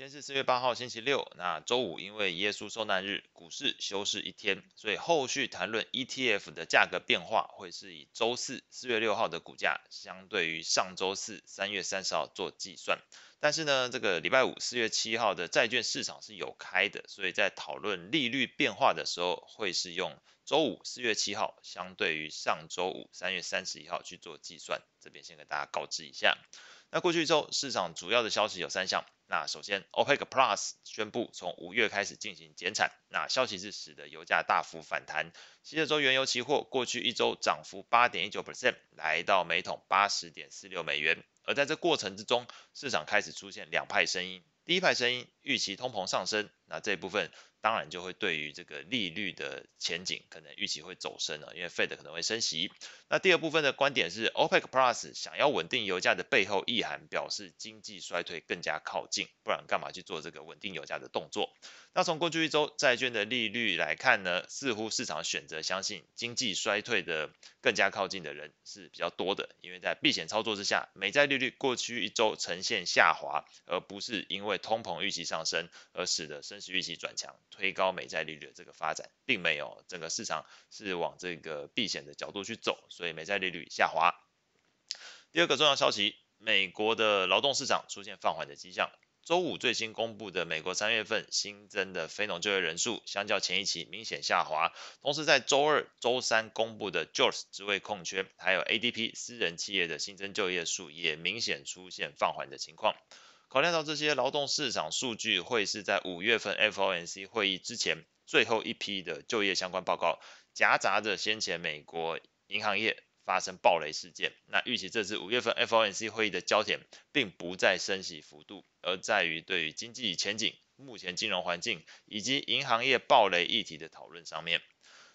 今天是四月八号，星期六。那周五因为耶稣受难日，股市休市一天，所以后续谈论 ETF 的价格变化，会是以周四四月六号的股价相对于上周四三月三十号做计算。但是呢，这个礼拜五四月七号的债券市场是有开的，所以在讨论利率变化的时候，会是用周五四月七号相对于上周五三月三十一号去做计算。这边先给大家告知一下。那过去一周市场主要的消息有三项。那首先，OPEC Plus 宣布从五月开始进行减产，那消息是使得油价大幅反弹。西德州原油期货过去一周涨幅八点一九 percent，来到每桶八十点四六美元。而在这过程之中，市场开始出现两派声音。第一派声音预期通膨上升，那这一部分。当然就会对于这个利率的前景可能预期会走升了，因为 Fed 可能会升息。那第二部分的观点是，OPEC Plus 想要稳定油价的背后意涵，表示经济衰退更加靠近，不然干嘛去做这个稳定油价的动作？那从过去一周债券的利率来看呢，似乎市场选择相信经济衰退的更加靠近的人是比较多的，因为在避险操作之下，美债利率过去一周呈现下滑，而不是因为通膨预期上升而使得升息预期转强。推高美债利率的这个发展，并没有整个市场是往这个避险的角度去走，所以美债利率下滑。第二个重要消息，美国的劳动市场出现放缓的迹象。周五最新公布的美国三月份新增的非农就业人数，相较前一期明显下滑。同时在周二、周三公布的 JOLTS 职位空缺，还有 ADP 私人企业的新增就业数，也明显出现放缓的情况。考量到这些劳动市场数据会是在五月份 FOMC 会议之前最后一批的就业相关报告，夹杂着先前美国银行业发生暴雷事件，那预期这次五月份 FOMC 会议的焦点并不在升息幅度，而在于对于经济前景、目前金融环境以及银行业暴雷议题的讨论上面。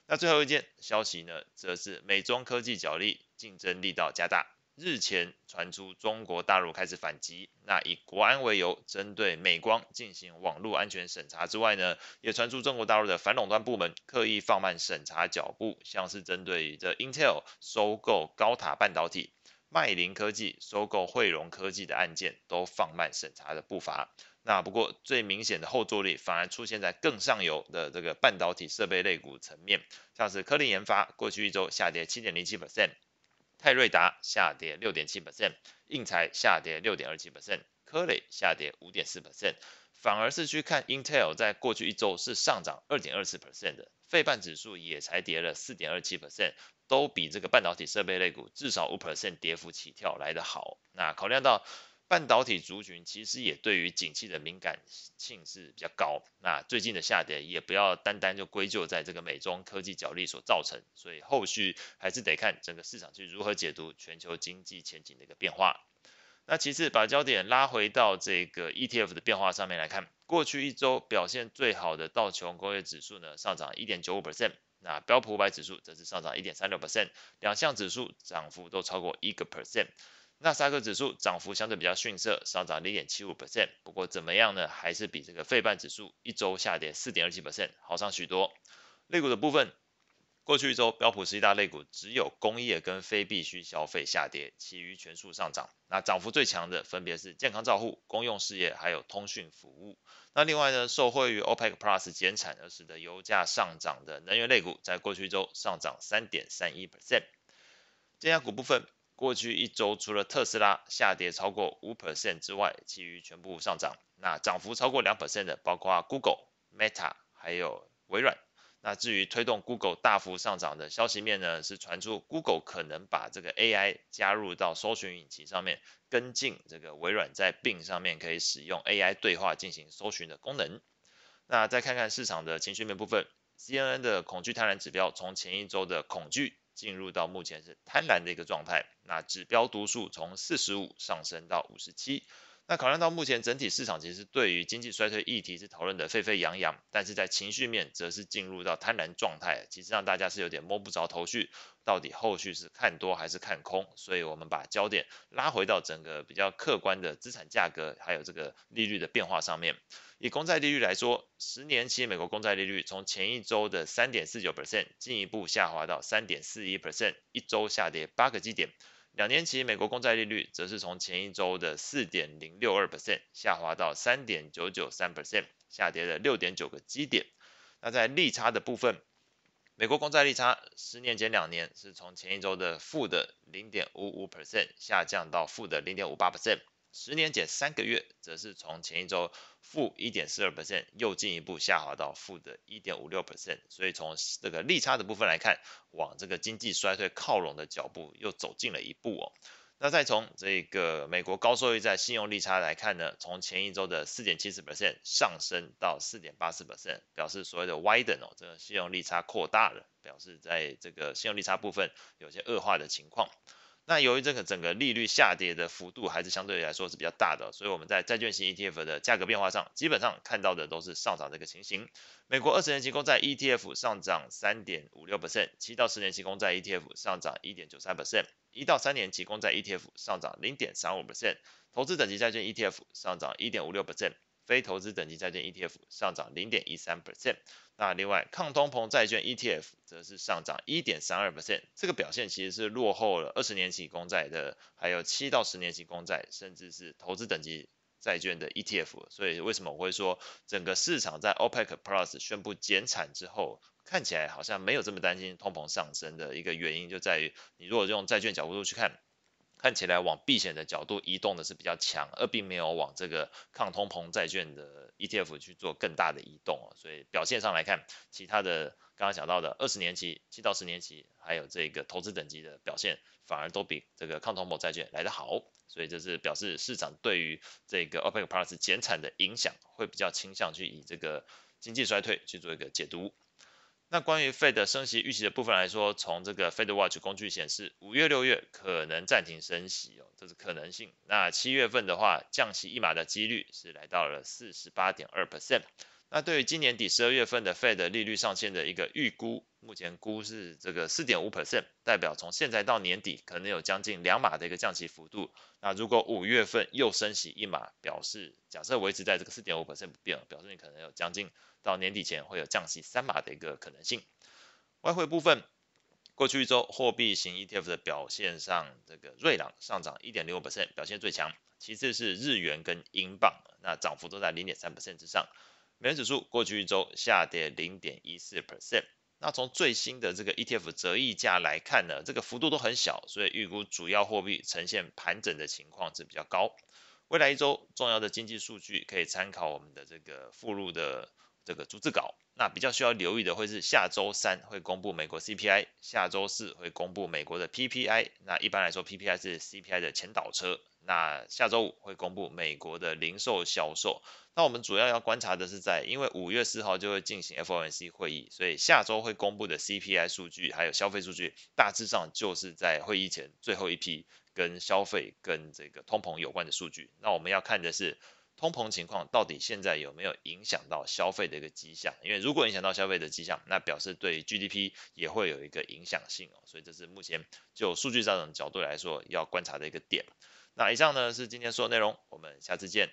那最后一件消息呢，则是美中科技角力竞争力道加大。日前传出中国大陆开始反击，那以国安为由，针对美光进行网络安全审查之外呢，也传出中国大陆的反垄断部门刻意放慢审查脚步，像是针对这 Intel 收购高塔半导体、迈凌科技收购慧荣科技的案件都放慢审查的步伐。那不过最明显的后坐力反而出现在更上游的这个半导体设备类股层面，像是科林研发过去一周下跌七点零七 percent。泰瑞达下跌六点七 percent，应材下跌六点二七 percent，科磊下跌五点四 percent，反而是去看 Intel 在过去一周是上涨二点二四 percent 的，费半指数也才跌了四点二七 percent，都比这个半导体设备类股至少五 percent 跌幅起跳来得好。那考量到。半导体族群其实也对于景气的敏感性是比较高，那最近的下跌也不要单单就归咎在这个美中科技角力所造成，所以后续还是得看整个市场去如何解读全球经济前景的一个变化。那其次把焦点拉回到这个 ETF 的变化上面来看，过去一周表现最好的道琼工业指数呢上涨一点九五 percent，那标普五百指数则是上涨一点三六 percent，两项指数涨幅都超过一个 percent。纳斯达克指数涨幅相对比较逊色，上涨零点七五 percent。不过怎么样呢？还是比这个费半指数一周下跌四点二七 percent 好上许多。类股的部分，过去一周标普十一大类股只有工业跟非必需消费下跌，其余全数上涨。那涨幅最强的分别是健康照护、公用事业还有通讯服务。那另外呢，受惠于 OPEC Plus 减产而使得油价上涨的能源类股，在过去一周上涨三点三一 percent。尖牙股部分。过去一周，除了特斯拉下跌超过五 percent 之外，其余全部上涨。那涨幅超过两 percent 的，包括 Google、Meta 还有微软。那至于推动 Google 大幅上涨的消息面呢，是传出 Google 可能把这个 AI 加入到搜寻引擎上面，跟进这个微软在 Bing 上面可以使用 AI 对话进行搜寻的功能。那再看看市场的情绪面部分，CNN 的恐惧贪婪指标从前一周的恐惧。进入到目前是贪婪的一个状态，那指标读数从四十五上升到五十七。那考量到目前整体市场其实对于经济衰退议题是讨论的沸沸扬扬，但是在情绪面则是进入到贪婪状态，其实让大家是有点摸不着头绪，到底后续是看多还是看空？所以我们把焦点拉回到整个比较客观的资产价格，还有这个利率的变化上面。以公债利率来说，十年期美国公债利率从前一周的三点四九 percent 进一步下滑到三点四一 percent，一周下跌八个基点。两年期美国公债利率则是从前一周的四点零六二 percent 下滑到三点九九三 percent，下跌了六点九个基点。那在利差的部分，美国公债利差十年减两年是从前一周的负的零点五五 percent 下降到负的零点五八 percent。十年减三个月，则是从前一周负一点四二 percent，又进一步下滑到负的一点五六 percent。所以从这个利差的部分来看，往这个经济衰退靠拢的脚步又走近了一步哦。那再从这个美国高收益债信用利差来看呢，从前一周的四点七四 percent 上升到四点八四 percent，表示所谓的 widen 哦，这个信用利差扩大了，表示在这个信用利差部分有些恶化的情况。那由于这个整个利率下跌的幅度还是相对来说是比较大的，所以我们在债券型 ETF 的价格变化上，基本上看到的都是上涨这个情形。美国二十年期公债 ETF 上涨三点五六 percent，七到十年期公债 ETF 上涨一点九三 percent，一到三年期公债 ETF 上涨零点三五 percent，投资等级债券 ETF 上涨一点五六 percent。非投资等级债券 ETF 上涨零点一三 percent，那另外抗通膨债券 ETF 则是上涨一点三二 percent，这个表现其实是落后了二十年期公债的，还有七到十年期公债，甚至是投资等级债券的 ETF。所以为什么我会说整个市场在 OPEC Plus 宣布减产之后，看起来好像没有这么担心通膨上升的一个原因，就在于你如果用债券角度去看。看起来往避险的角度移动的是比较强，而并没有往这个抗通膨债券的 ETF 去做更大的移动，所以表现上来看，其他的刚刚讲到的二十年期、七到十年期，还有这个投资等级的表现，反而都比这个抗通膨债券来得好，所以这是表示市场对于这个 OPEC Plus 减产的影响，会比较倾向去以这个经济衰退去做一个解读。那关于费的升息预期的部分来说，从这个 Fed Watch 工具显示，五月、六月可能暂停升息哦，这是可能性。那七月份的话，降息一码的几率是来到了四十八点二 percent。那对于今年底十二月份的 Fed 利率上限的一个预估，目前估是这个四点五 percent，代表从现在到年底可能有将近两码的一个降息幅度。那如果五月份又升息一码，表示假设维持在这个四点五 percent 不变，表示你可能有将近。到年底前会有降息三码的一个可能性。外汇部分，过去一周货币型 ETF 的表现上，这个瑞郎上涨一点零五 percent，表现最强。其次是日元跟英镑，那涨幅都在零点三 percent 之上。美元指数过去一周下跌零点一四 percent。那从最新的这个 ETF 折溢价来看呢，这个幅度都很小，所以预估主要货币呈现盘整的情况是比较高。未来一周重要的经济数据可以参考我们的这个附录的。这个逐字稿，那比较需要留意的会是下周三会公布美国 CPI，下周四会公布美国的 PPI。那一般来说，PPI 是 CPI 的前导车。那下周五会公布美国的零售销售。那我们主要要观察的是在，因为五月四号就会进行 FOMC 会议，所以下周会公布的 CPI 数据还有消费数据，大致上就是在会议前最后一批跟消费跟这个通膨有关的数据。那我们要看的是。通膨情况到底现在有没有影响到消费的一个迹象？因为如果影响到消费的迹象，那表示对 GDP 也会有一个影响性哦。所以这是目前就数据上的角度来说要观察的一个点。那以上呢是今天所有内容，我们下次见。